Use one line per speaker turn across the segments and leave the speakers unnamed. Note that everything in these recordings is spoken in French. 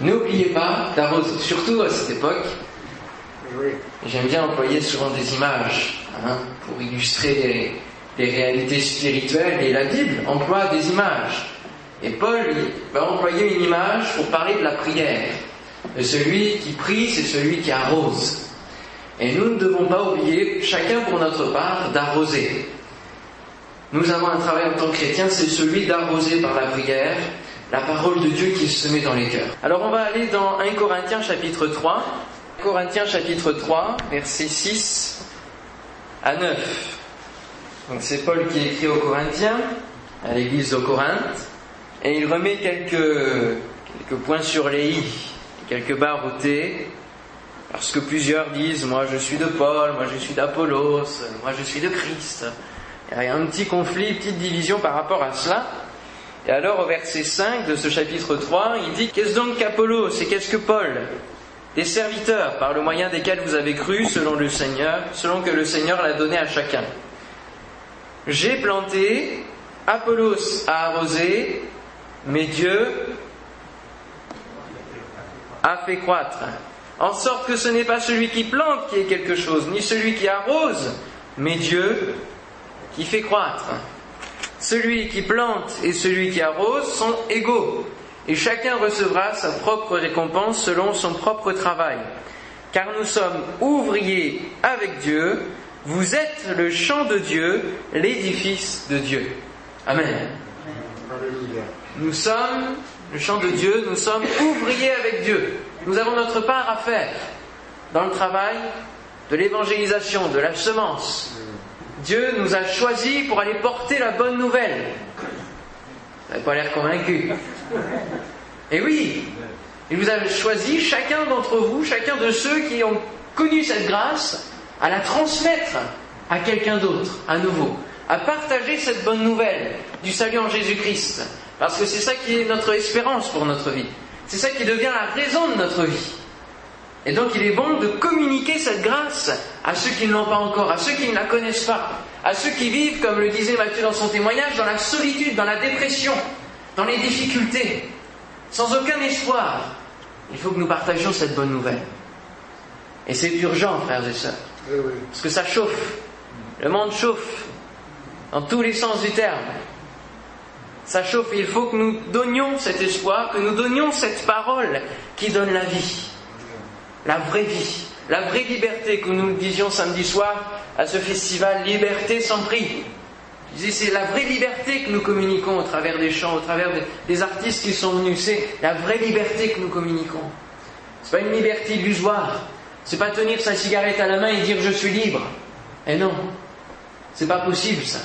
N'oubliez pas d'arroser, surtout à cette époque. J'aime bien employer souvent des images hein, pour illustrer les, réalités spirituelles et la Bible emploie des images. Et Paul va employer une image pour parler de la prière. De celui qui prie, c'est celui qui arrose. Et nous ne devons pas oublier, chacun pour notre part, d'arroser. Nous avons un travail en tant que chrétiens, c'est celui d'arroser par la prière la parole de Dieu qui se met dans les cœurs. Alors on va aller dans 1 Corinthiens chapitre 3. Corinthiens chapitre 3, versets 6 à 9. Donc c'est Paul qui écrit aux Corinthiens, à l'église de Corinthe, et il remet quelques, quelques points sur les i, quelques barres au T, parce que plusieurs disent, moi je suis de Paul, moi je suis d'Apollos, moi je suis de Christ. Il y a un petit conflit, une petite division par rapport à cela. Et alors au verset 5 de ce chapitre 3, il dit, qu'est-ce donc qu'Apollos et qu'est-ce que Paul? Des serviteurs par le moyen desquels vous avez cru selon le Seigneur, selon que le Seigneur l'a donné à chacun. J'ai planté, Apollos a arrosé, mais Dieu a fait croître. En sorte que ce n'est pas celui qui plante qui est quelque chose, ni celui qui arrose, mais Dieu qui fait croître. Celui qui plante et celui qui arrose sont égaux, et chacun recevra sa propre récompense selon son propre travail. Car nous sommes ouvriers avec Dieu, vous êtes le champ de Dieu, l'édifice de Dieu. Amen. Nous sommes le champ de Dieu, nous sommes ouvriers avec Dieu. Nous avons notre part à faire dans le travail de l'évangélisation, de la semence. Dieu nous a choisis pour aller porter la bonne nouvelle. Vous n'avez pas l'air convaincu. Et oui, il vous a choisi, chacun d'entre vous, chacun de ceux qui ont connu cette grâce, à la transmettre à quelqu'un d'autre, à nouveau, à partager cette bonne nouvelle du salut en Jésus-Christ. Parce que c'est ça qui est notre espérance pour notre vie. C'est ça qui devient la raison de notre vie. Et donc il est bon de communiquer cette grâce à ceux qui ne l'ont pas encore, à ceux qui ne la connaissent pas, à ceux qui vivent, comme le disait Matthieu dans son témoignage, dans la solitude, dans la dépression, dans les difficultés, sans aucun espoir. Il faut que nous partagions cette bonne nouvelle. Et c'est urgent, frères et sœurs, parce que ça chauffe. Le monde chauffe, dans tous les sens du terme. Ça chauffe et il faut que nous donnions cet espoir, que nous donnions cette parole qui donne la vie la vraie vie, la vraie liberté que nous disions samedi soir à ce festival Liberté sans prix. c'est la vraie liberté que nous communiquons au travers des chants, au travers des artistes qui sont venus. C'est la vraie liberté que nous communiquons. C'est pas une liberté illusoire. C'est pas tenir sa cigarette à la main et dire je suis libre. Et non, c'est pas possible ça.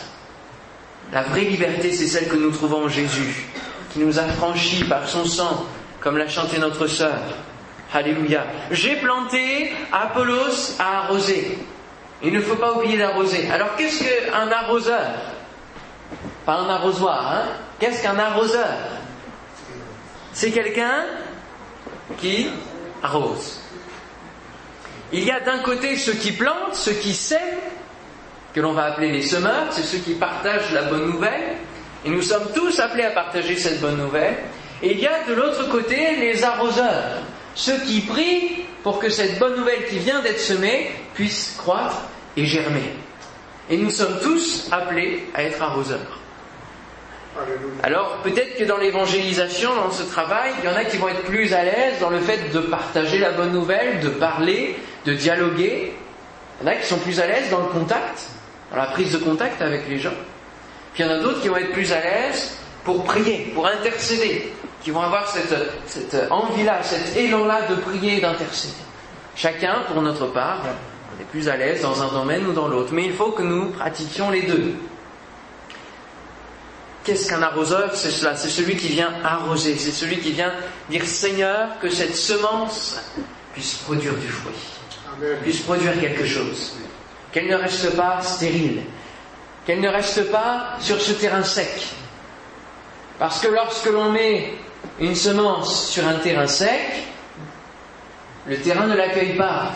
La vraie liberté, c'est celle que nous trouvons en Jésus, qui nous a franchis par son sang, comme l'a chanté notre sœur. Alléluia. J'ai planté, Apollos a arrosé. Il ne faut pas oublier d'arroser. Alors qu'est-ce qu'un arroseur? Pas un arrosoir, hein? Qu'est-ce qu'un arroseur? C'est quelqu'un qui arrose. Il y a d'un côté ceux qui plantent, ceux qui sèment, que l'on va appeler les semeurs, c'est ceux qui partagent la bonne nouvelle. Et nous sommes tous appelés à partager cette bonne nouvelle. Et il y a de l'autre côté les arroseurs, ceux qui prient pour que cette bonne nouvelle qui vient d'être semée puisse croître et germer. Et nous sommes tous appelés à être arroseurs. Alors peut-être que dans l'évangélisation, dans ce travail, il y en a qui vont être plus à l'aise dans le fait de partager la bonne nouvelle, de parler, de dialoguer. Il y en a qui sont plus à l'aise dans le contact, dans la prise de contact avec les gens. Puis il y en a d'autres qui vont être plus à l'aise pour prier, pour intercéder, qui vont avoir cette, cette envie-là, cet élan-là de prier et d'intercéder. Chacun, pour notre part, est plus à l'aise dans un domaine ou dans l'autre. Mais il faut que nous pratiquions les deux. Qu'est-ce qu'un arroseur? C'est cela, c'est celui qui vient arroser, c'est celui qui vient dire Seigneur, que cette semence puisse produire du fruit, puisse produire quelque chose, qu'elle ne reste pas stérile, qu'elle ne reste pas sur ce terrain sec. Parce que lorsque l'on met une semence sur un terrain sec, le terrain ne l'accueille pas.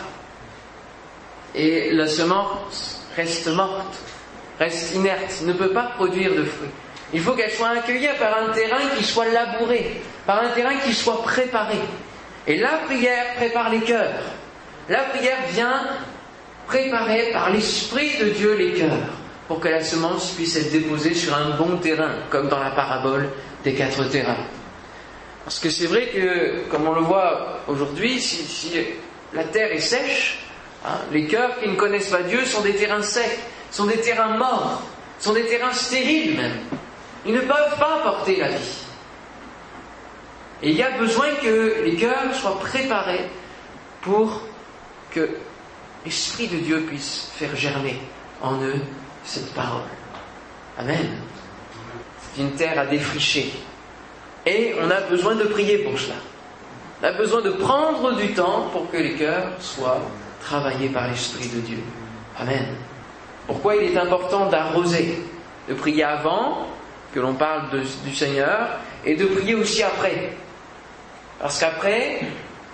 Et la semence reste morte, reste inerte, ne peut pas produire de fruits. Il faut qu'elle soit accueillie par un terrain qui soit labouré, par un terrain qui soit préparé. Et la prière prépare les cœurs. La prière vient préparer par l'Esprit de Dieu les cœurs pour que la semence puisse être déposée sur un bon terrain, comme dans la parabole des quatre terrains. Parce que c'est vrai que, comme on le voit aujourd'hui, si, la terre est sèche, hein, les cœurs qui ne connaissent pas Dieu sont des terrains secs, sont des terrains morts, sont des terrains stériles même. Ils ne peuvent pas porter la vie. Et il y a besoin que les cœurs soient préparés pour que l'Esprit de Dieu puisse faire germer en eux cette parole. Amen. C'est une terre à défricher. Et on a besoin de prier pour cela. On a besoin de prendre du temps pour que les cœurs soient travaillés par l'Esprit de Dieu. Amen. Pourquoi il est important d'arroser, de prier avant que l'on parle du Seigneur et de prier aussi après? Parce qu'après,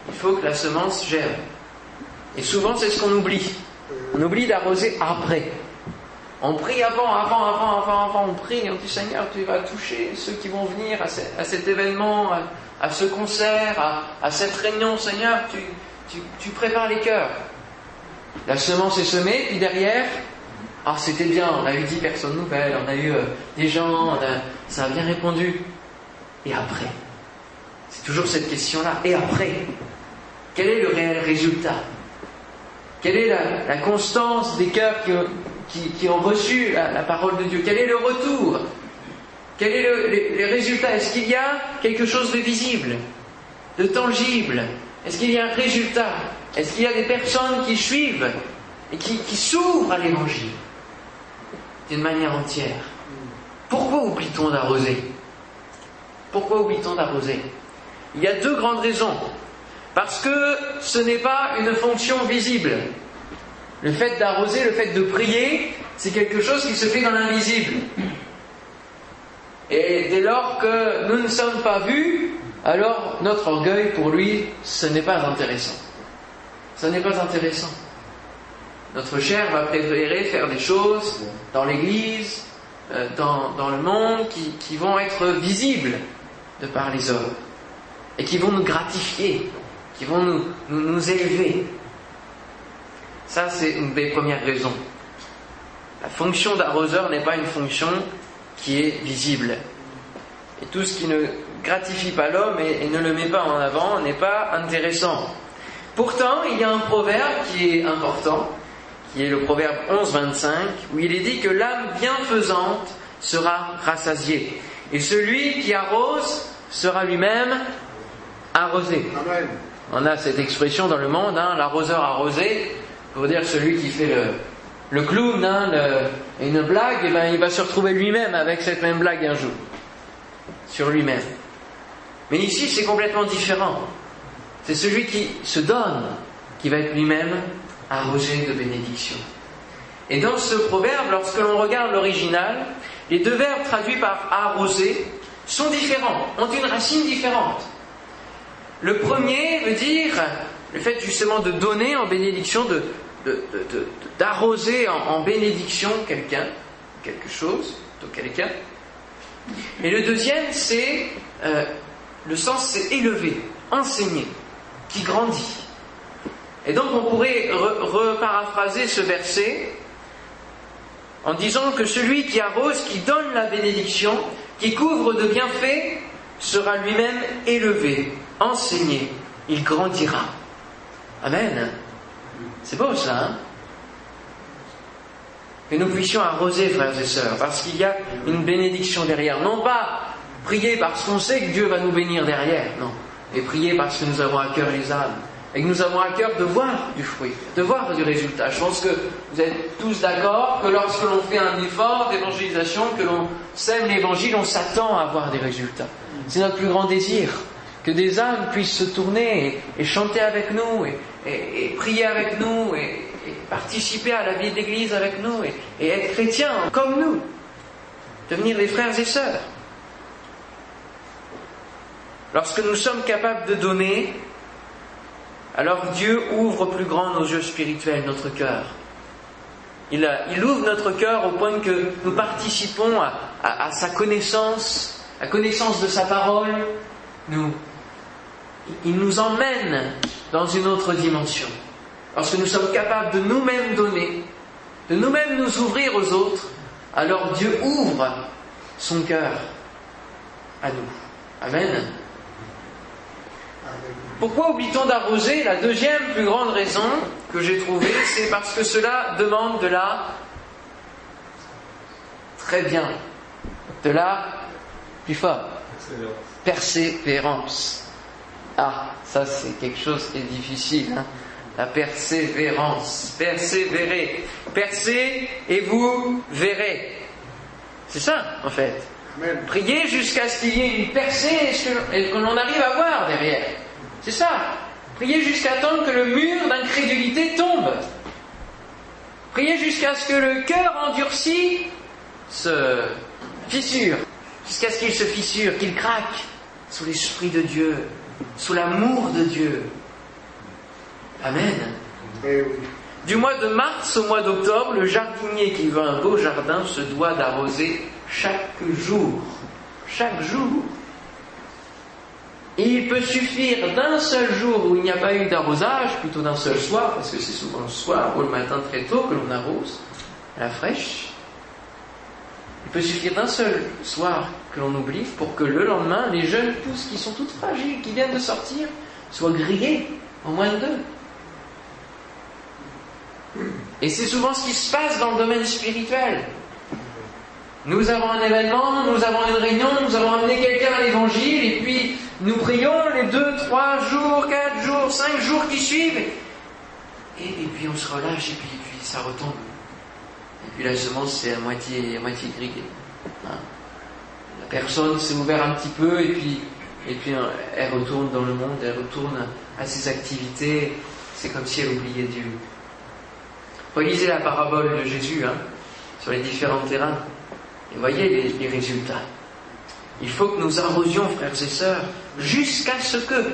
il faut que la semence germe. Et souvent, c'est ce qu'on oublie. On oublie d'arroser après. On prie avant, avant, avant, avant, avant, on prie, on dit Seigneur, tu vas toucher ceux qui vont venir à, cet événement, à, ce concert, à, cette réunion, Seigneur, tu, prépares les cœurs. La semence est semée, puis derrière, ah c'était bien, on a eu dix personnes nouvelles, on a eu euh, des gens, ça a bien répondu. Et après? C'est toujours cette question-là. Et après? Quel est le réel résultat? Quelle est la, constance des cœurs qui, qui, ont reçu la, parole de Dieu. Quel est le retour? Quel est le, les, résultats? Est-ce qu'il y a quelque chose de visible, de tangible? Est-ce qu'il y a un résultat? Est-ce qu'il y a des personnes qui suivent et qui, qui s'ouvrent à l'évangile d'une manière entière? Pourquoi oublie-t-on d'arroser? Pourquoi oublie-t-on d'arroser? Il y a deux grandes raisons. Parce que ce n'est pas une fonction visible. Le fait d'arroser, le fait de prier, c'est quelque chose qui se fait dans l'invisible. Et dès lors que nous ne sommes pas vus, alors notre orgueil, pour lui, ce n'est pas intéressant. Ce n'est pas intéressant. Notre chair va préférer faire des choses dans l'Église, euh, dans, le monde, qui, vont être visibles de par les hommes, et qui vont nous gratifier, qui vont nous, nous élever. Ça, c'est une des premières raisons. La fonction d'arroseur n'est pas une fonction qui est visible. Et tout ce qui ne gratifie pas l'homme et, ne le met pas en avant n'est pas intéressant. Pourtant, il y a un proverbe qui est important, qui est le proverbe 11-25, où il est dit que l'âme bienfaisante sera rassasiée. Et celui qui arrose sera lui-même arrosé. On a cette expression dans le monde, hein, l'arroseur arrosé pour dire celui qui fait le, clown, hein, une blague, eh ben, il va se retrouver lui-même avec cette même blague un jour, sur lui-même. Mais ici, c'est complètement différent. C'est celui qui se donne qui va être lui-même arrosé de bénédiction. Et dans ce proverbe, lorsque l'on regarde l'original, les deux verbes traduits par arroser sont différents, ont une racine différente. Le premier veut dire le fait justement de donner en bénédiction, d'arroser en, bénédiction quelqu'un, quelque chose, quelqu'un. Et le deuxième, c'est euh, le sens, c'est élever, enseigner, qui grandit. Et donc on pourrait reparaphraser ce verset en disant que celui qui arrose, qui donne la bénédiction, qui couvre de bienfaits, sera lui-même élevé, enseigné, il grandira. Amen. C'est beau ça, hein? Que nous puissions arroser, frères et sœurs, parce qu'il y a une bénédiction derrière. Non pas prier parce qu'on sait que Dieu va nous bénir derrière, non. Et prier parce que nous avons à cœur les âmes. Et que nous avons à cœur de voir du fruit, de voir du résultat. Je pense que vous êtes tous d'accord que lorsque l'on fait un effort d'évangélisation, que l'on sème l'évangile, on s'attend à voir des résultats. C'est notre plus grand désir que des âmes puissent se tourner et, chanter avec nous prier avec nous et, participer à la vie de l'Église avec nous et, être chrétiens comme nous, devenir des frères et sœurs. Lorsque nous sommes capables de donner, alors Dieu ouvre plus grand nos yeux spirituels, notre cœur. Il, ouvre notre cœur au point que nous participons à, à, sa connaissance, à connaissance de sa parole. Nous, il nous emmène dans une autre dimension. Lorsque nous sommes capables de nous-mêmes donner, de nous-mêmes nous ouvrir aux autres, alors Dieu ouvre son cœur à nous. Amen. Pourquoi oublie-t-on d'arroser La deuxième plus grande raison que j'ai trouvée, c'est parce que cela demande de la... Très bien. De la... Plus fort. Persévérance. Ah, ça c'est quelque chose qui est difficile. Hein. la persévérance. Persévérer. Percez et vous verrez. C'est ça, en fait. Priez jusqu'à ce qu'il y ait une percée et que l'on arrive à voir derrière. C'est ça. Priez jusqu'à temps que le mur d'incrédulité tombe. Priez jusqu'à ce que le cœur endurci se fissure, jusqu'à ce qu'il se fissure, qu'il craque sous l'Esprit de Dieu, sous l'amour de Dieu. Amen. Du mois de mars au mois d'octobre, le jardinier qui veut un beau jardin se doit d'arroser chaque jour. Chaque jour. Et il peut suffire d'un seul jour où il n'y a pas eu d'arrosage, plutôt d'un seul soir, parce que c'est souvent le soir ou le matin très tôt que l'on arrose, à la fraîche. Il peut suffire d'un seul soir que l'on oublie pour que le lendemain, les jeunes pousses qui sont toutes fragiles, qui viennent de sortir, soient grillées en moins de deux. Et c'est souvent ce qui se passe dans le domaine spirituel. Nous avons un événement, nous avons une réunion, nous avons amené quelqu'un à l'évangile, et puis nous prions les deux, trois jours, quatre jours, cinq jours qui suivent, et, puis on se relâche, et puis, ça retombe. Et puis la semence, c'est à moitié, à moitié grillée. Personne s'est ouverte un petit peu, et puis, et puis hein, elle retourne dans le monde, elle retourne à ses activités, c'est comme si elle oubliait Dieu. Relisez la parabole de Jésus hein, sur les différents terrains. Et voyez les, résultats. Il faut que nous arrosions, frères et sœurs, jusqu'à ce que.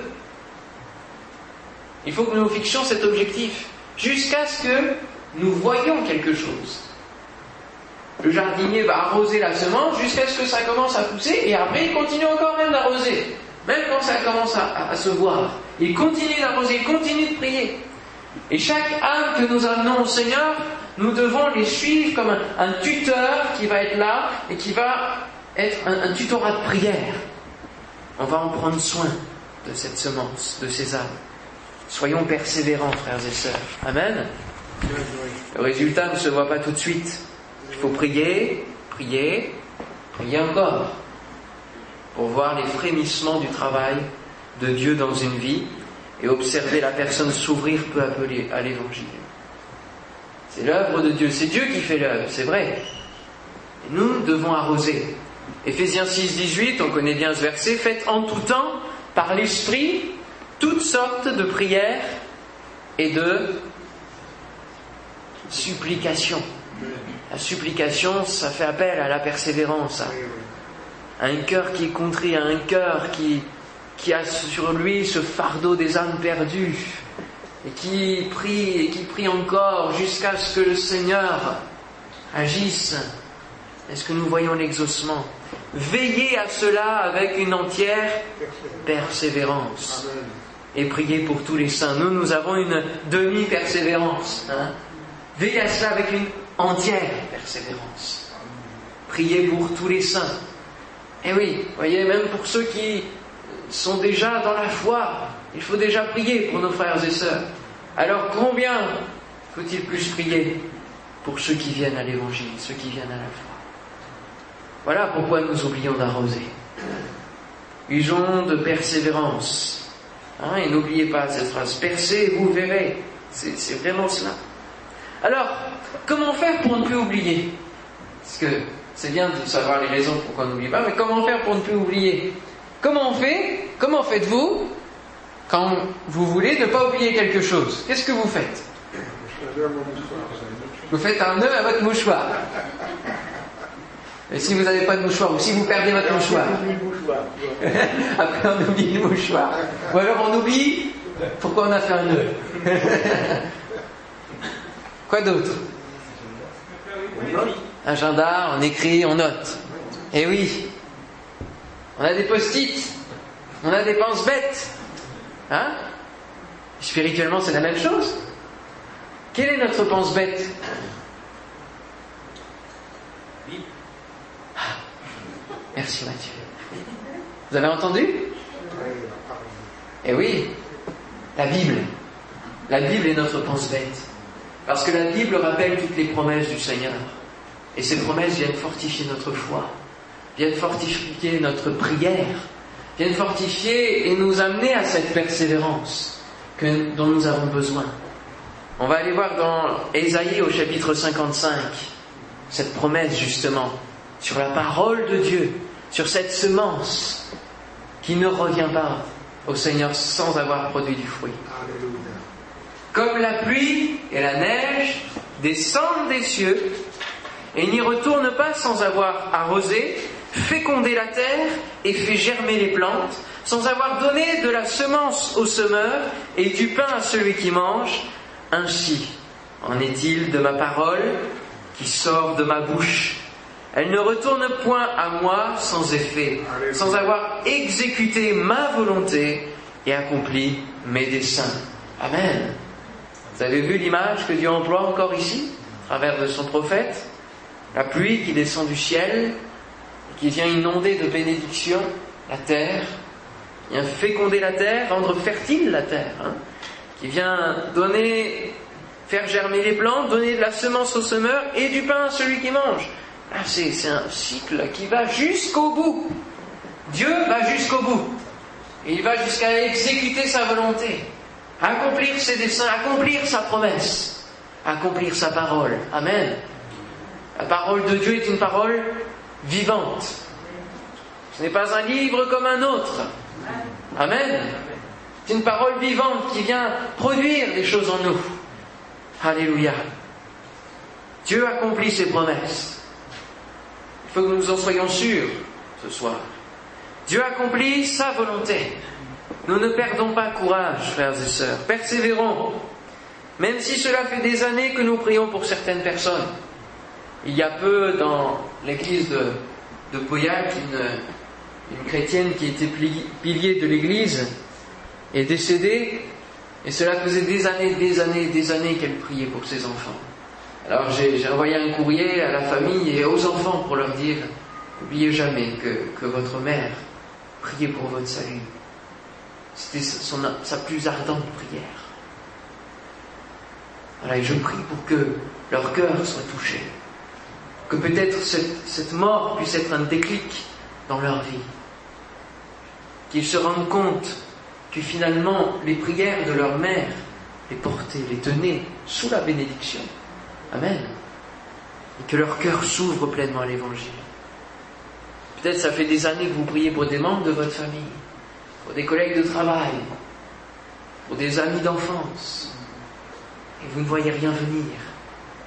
Il faut que nous fixions cet objectif, jusqu'à ce que nous voyions quelque chose. Le jardinier va arroser la semence jusqu'à ce que ça commence à pousser et après il continue encore même d'arroser. Même quand ça commence à se voir. Il continue d'arroser, il continue de prier. Et chaque âme que nous amenons au Seigneur, nous devons les suivre comme un, tuteur qui va être là et qui va être un, tutorat de prière. On va en prendre soin de cette semence, de ces âmes. Soyons persévérants, frères et sœurs. Amen. Le résultat ne se voit pas tout de suite. Il faut prier, prier, prier encore pour voir les frémissements du travail de Dieu dans une vie et observer la personne s'ouvrir peu à peu à l'évangile. C'est l'œuvre de Dieu, c'est Dieu qui fait l'œuvre, c'est vrai. Nous devons arroser. Éphésiens 6, 18, on connaît bien ce verset, faites en tout temps, par l'Esprit, toutes sortes de prières et de supplications. La supplication, ça fait appel à la persévérance, à un cœur qui est contrit, à un cœur qui, qui a sur lui ce fardeau des âmes perdues et qui prie et qui prie encore jusqu'à ce que le Seigneur agisse. Est-ce que nous voyons l'exaucement? Veillez à cela avec une entière persévérance. Et priez pour tous les saints. Nous, nous avons une demi-persévérance. Hein. Veillez à cela avec une entière persévérance. Priez pour tous les saints. Et oui, voyez, même pour ceux qui sont déjà dans la foi. Il faut déjà prier pour nos frères et sœurs. Alors combien faut-il plus prier pour ceux qui viennent à l'évangile, ceux qui viennent à la foi? Voilà pourquoi nous oublions d'arroser. Usons de persévérance. Hein, et n'oubliez pas cette phrase, percez vous verrez. C'est vraiment cela. Alors, comment faire pour ne plus oublier? Parce que c'est bien de savoir les raisons pourquoi on n'oublie pas, mais comment faire pour ne plus oublier? Comment on fait? Comment faites-vous? Quand vous voulez ne pas oublier quelque chose Qu'est-ce que vous faites? Vous faites un nœud à votre mouchoir. Et si vous n'avez pas de mouchoir, ou si vous perdez votre mouchoir, après on oublie le mouchoir. Ou alors on oublie pourquoi on a fait un nœud. Quoi d'autre Agenda, on écrit, on note. Eh oui. On a des post-it. On a des penses bêtes. Hein Spirituellement, c'est la même chose. Quelle est notre pense bête ah. Merci Mathieu. Vous avez entendu Eh oui, la Bible. La Bible est notre pense bête. Parce que la Bible rappelle toutes les promesses du Seigneur. Et ces promesses viennent fortifier notre foi, viennent fortifier notre prière, viennent fortifier et nous amener à cette persévérance dont nous avons besoin. On va aller voir dans Ésaïe au chapitre 55 cette promesse justement sur la parole de Dieu, sur cette semence qui ne revient pas au Seigneur sans avoir produit du fruit. Comme la pluie et la neige descendent des cieux et n'y retournent pas sans avoir arrosé, fécondé la terre et fait germer les plantes, sans avoir donné de la semence au semeur et du pain à celui qui mange, ainsi en est-il de ma parole qui sort de ma bouche. Elle ne retourne point à moi sans effet, sans avoir exécuté ma volonté et accompli mes desseins. Amen. Vous avez vu l'image que Dieu emploie encore ici, à travers de son prophète? La pluie qui descend du ciel, qui vient inonder de bénédictions la terre, qui vient féconder la terre, rendre fertile la terre, hein, qui vient donner, faire germer les plantes, donner de la semence au semeur et du pain à celui qui mange. Ah, c'est, c'est un cycle qui va jusqu'au bout. Dieu va jusqu'au bout. Et il va jusqu'à exécuter sa volonté accomplir ses desseins, accomplir sa promesse, accomplir sa parole. Amen. La parole de Dieu est une parole vivante. Ce n'est pas un livre comme un autre. Amen. C'est une parole vivante qui vient produire des choses en nous. Alléluia. Dieu accomplit ses promesses. Il faut que nous en soyons sûrs ce soir. Dieu accomplit sa volonté. Nous ne perdons pas courage, frères et sœurs. Persévérons. Même si cela fait des années que nous prions pour certaines personnes. Il y a peu dans l'église de, de une, chrétienne qui était pilier de l'église est décédée et cela faisait des années, des années, des années qu'elle priait pour ses enfants. Alors j'ai envoyé un courrier à la famille et aux enfants pour leur dire, n'oubliez jamais que votre mère priait pour votre salut. C'était sa plus ardente prière. Voilà, et je prie pour que leur cœur soit touché. Que peut-être cette, cette mort puisse être un déclic dans leur vie. Qu'ils se rendent compte que finalement les prières de leur mère les portaient, les tenaient sous la bénédiction. Amen. Et que leur cœur s'ouvre pleinement à l'évangile. Peut-être ça fait des années que vous priez pour des membres de votre famille pour des collègues de travail, pour des amis d'enfance, et vous ne voyez rien venir.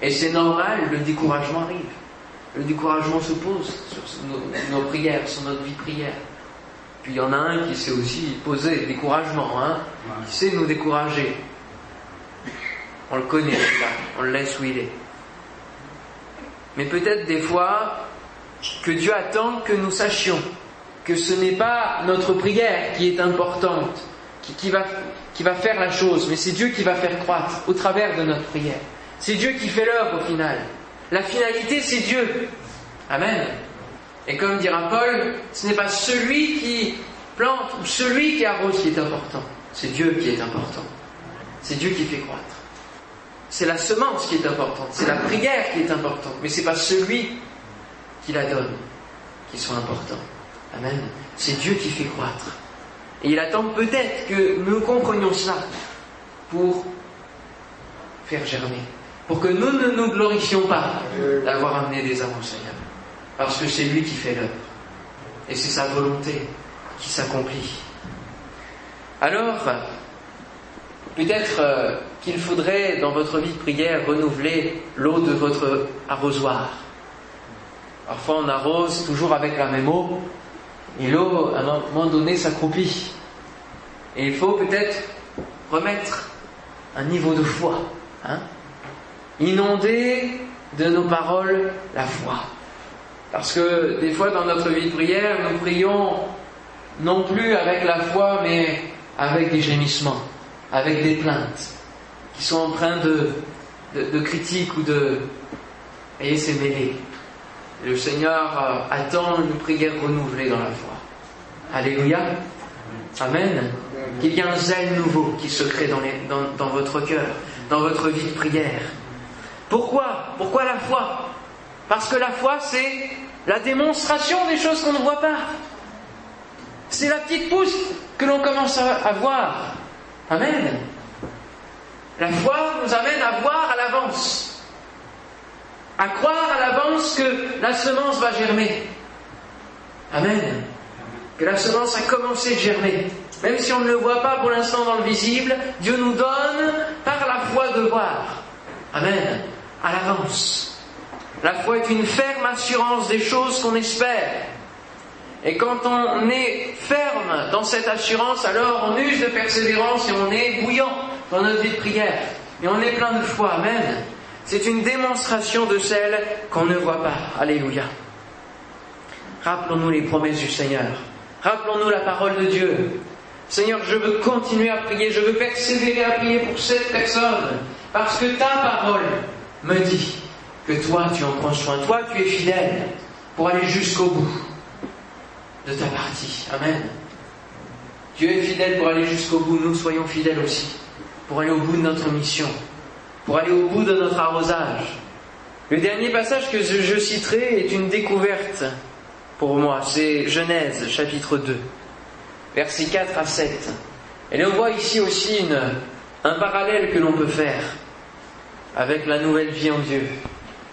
Et c'est normal, le découragement arrive. Le découragement se pose sur nos, prières, sur notre vie prière. Puis il y en a un qui sait aussi poser découragement, hein, qui sait nous décourager. On le connaît, on le laisse où il est. Mais peut-être des fois que Dieu attend que nous sachions que ce n'est pas notre prière qui est importante, qui, va, faire la chose, mais c'est Dieu qui va faire croître au travers de notre prière. C'est Dieu qui fait l'œuvre au final. La finalité, c'est Dieu. Amen. Et comme dira Paul, ce n'est pas celui qui plante ou celui qui arrose qui est important. C'est Dieu qui est important. C'est Dieu qui fait croître. C'est la semence qui est importante. C'est la prière qui est importante. Mais ce n'est pas celui qui la donne qui soit important. Amen. C'est Dieu qui fait croître. Et il attend peut-être que nous comprenions cela pour faire germer. Pour que nous ne nous glorifions pas d'avoir amené des âmes au Seigneur. Parce que c'est lui qui fait l'œuvre. Et c'est sa volonté qui s'accomplit. Alors, peut-être euh, qu'il faudrait dans votre vie de prière renouveler l'eau de votre arrosoir. Parfois on arrose toujours avec la même eau, et l'eau, à un moment donné, s'accroupit. Et il faut peut-être remettre un niveau de foi. Hein Inonder de nos paroles la foi. Parce que des fois dans notre vie de prière, nous prions non plus avec la foi, mais avec des gémissements, avec des plaintes, qui sont en train de, de, critique ou de... Et c'est mêlé. Le Seigneur euh, attend une prière renouvelée dans la foi. Alléluia. Amen. Qu'il y ait un zèle nouveau qui se crée dans, dans, dans votre cœur, dans votre vie de prière. Pourquoi? Pourquoi la foi? Parce que la foi, c'est la démonstration des choses qu'on ne voit pas. C'est la petite pousse que l'on commence à voir. Amen. La foi nous amène à voir à l'avance, à croire à l'avance que la semence va germer. Amen. Que la semence a commencé de germer. Même si on ne le voit pas pour l'instant dans le visible, Dieu nous donne par la foi de voir. Amen. À l'avance. La foi est une ferme assurance des choses qu'on espère. Et quand on est ferme dans cette assurance, alors on use de persévérance et on est bouillant dans notre vie de prière. Et on est plein de foi. Amen. C'est une démonstration de celle qu'on ne voit pas. Alléluia. Rappelons-nous les promesses du Seigneur. Rappelons-nous la parole de Dieu. Seigneur, je veux continuer à prier, je veux persévérer à prier pour cette personne, parce que ta parole me dit que toi, tu en prends soin. Toi, tu es fidèle pour aller jusqu'au bout de ta partie. Amen. Dieu est fidèle pour aller jusqu'au bout. Nous soyons fidèles aussi pour aller au bout de notre mission, pour aller au bout de notre arrosage. Le dernier passage que je citerai est une découverte pour moi. C'est Genèse chapitre 2, versets 4 à 7. Et on voit ici aussi un parallèle que l'on peut faire avec la nouvelle vie en Dieu.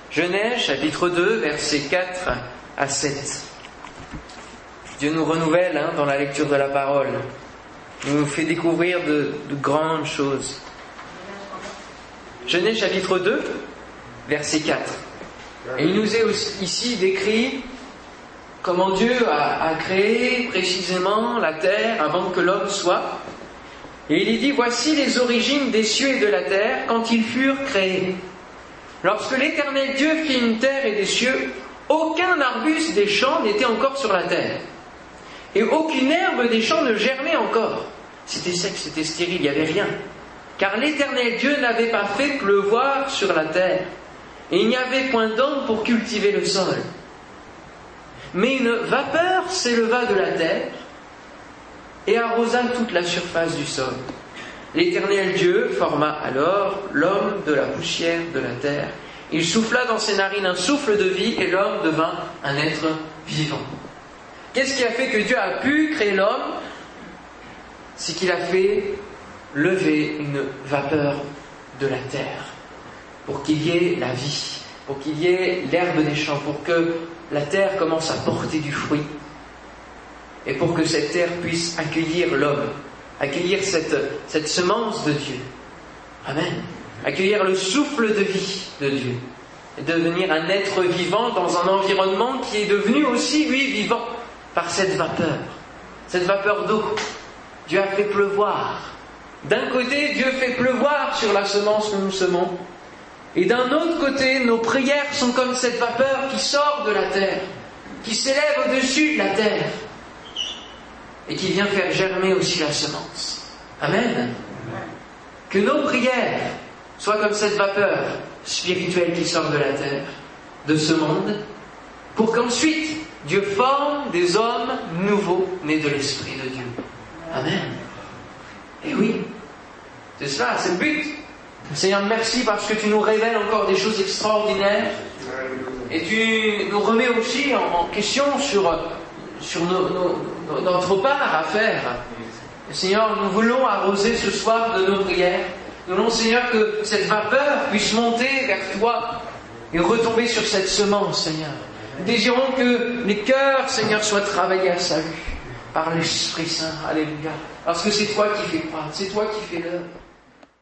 Genèse chapitre 2, versets 4 à 7. Dieu nous renouvelle hein, dans la lecture de la parole. Il nous fait découvrir de, grandes choses. Genèse chapitre 2, verset 4. Et il nous est aussi ici décrit comment Dieu a, créé précisément la terre avant que l'homme soit. Et il est dit, voici les origines des cieux et de la terre quand ils furent créés. Lorsque l'Éternel Dieu fit une terre et des cieux, aucun arbuste des champs n'était encore sur la terre. Et aucune herbe des champs ne germait encore. C'était sec, c'était stérile, il n'y avait rien. Car l'Éternel Dieu n'avait pas fait pleuvoir sur la terre. Et il n'y avait point d'homme pour cultiver le sol. Mais une vapeur s'éleva de la terre et arrosa toute la surface du sol. L'Éternel Dieu forma alors l'homme de la poussière de la terre. Il souffla dans ses narines un souffle de vie et l'homme devint un être vivant. Qu'est-ce qui a fait que Dieu a pu créer l'homme? C'est qu'il a fait lever une vapeur de la terre pour qu'il y ait la vie, pour qu'il y ait l'herbe des champs, pour que la terre commence à porter du fruit et pour que cette terre puisse accueillir l'homme accueillir cette, semence de Dieu. Amen. Accueillir le souffle de vie de Dieu. Et devenir un être vivant dans un environnement qui est devenu aussi, lui, vivant par cette vapeur. Cette vapeur d'eau. Dieu a fait pleuvoir. D'un côté, Dieu fait pleuvoir sur la semence que nous semons. Et d'un autre côté, nos prières sont comme cette vapeur qui sort de la terre, qui s'élève au-dessus de la terre et qui vient faire germer aussi la semence. Amen. Que nos prières soient comme cette vapeur spirituelle qui sort de la terre, de ce monde, pour qu'ensuite Dieu forme des hommes nouveaux nés de l'Esprit de Dieu. Amen. Et oui, c'est cela, c'est le but. Seigneur, merci parce que tu nous révèles encore des choses extraordinaires et tu nous remets aussi en question sur notre part à faire. Seigneur, nous voulons arroser ce soir de nos prières. Nous voulons, Seigneur, que cette vapeur puisse monter vers toi et retomber sur cette semence, Seigneur. Nous désirons que les cœurs, Seigneur, soient travaillés à salut par l'Esprit Saint. Alléluia. Parce que c'est toi qui fais croire, c'est toi qui fais l'œuvre.